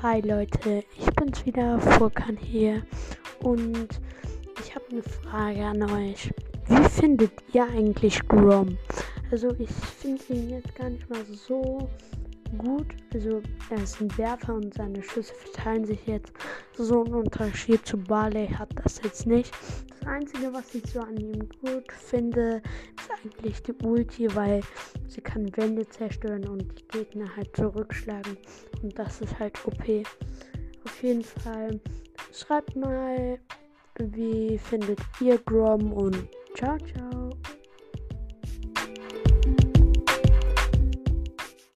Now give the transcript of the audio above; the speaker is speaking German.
Hi Leute, ich bin's wieder, Furkan hier und ich habe eine Frage an euch. Wie findet ihr eigentlich Grom? Also ich finde ihn jetzt gar nicht mal so gut. Also er ist ein Werfer und seine Schüsse verteilen sich jetzt. So ein Unterschied zu Barley hat das jetzt nicht. Das Einzige, was ich so an ihm gut finde, ist eigentlich die Ulti, weil sie kann Wände zerstören und die Gegner halt zurückschlagen. Und das ist halt OP. Auf jeden Fall schreibt mal, wie findet ihr Grom und ciao, ciao.